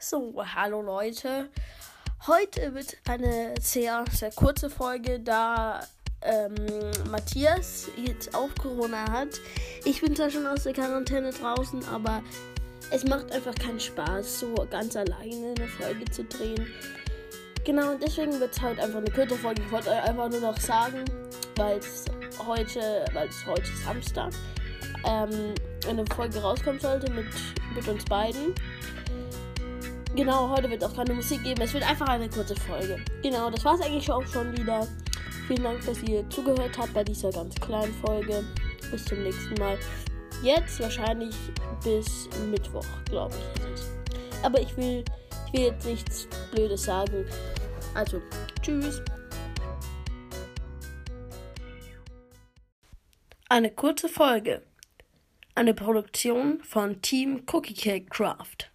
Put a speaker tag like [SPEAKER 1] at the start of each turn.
[SPEAKER 1] So, hallo Leute. Heute wird eine sehr, sehr kurze Folge, da ähm, Matthias jetzt auch Corona hat. Ich bin zwar schon aus der Quarantäne draußen, aber es macht einfach keinen Spaß, so ganz alleine eine Folge zu drehen. Genau, deswegen wird es heute einfach eine kurze Folge. Ich wollte euch einfach nur noch sagen, weil es heute, heute Samstag ähm, eine Folge rauskommen sollte mit, mit uns beiden. Genau, heute wird auch keine Musik geben. Es wird einfach eine kurze Folge. Genau, das war es eigentlich auch schon wieder. Vielen Dank, dass ihr zugehört habt bei dieser ganz kleinen Folge. Bis zum nächsten Mal. Jetzt wahrscheinlich bis Mittwoch, glaube ich. Es. Aber ich will, ich will jetzt nichts Blödes sagen. Also, tschüss. Eine kurze Folge. Eine Produktion von Team Cookie Cake Craft.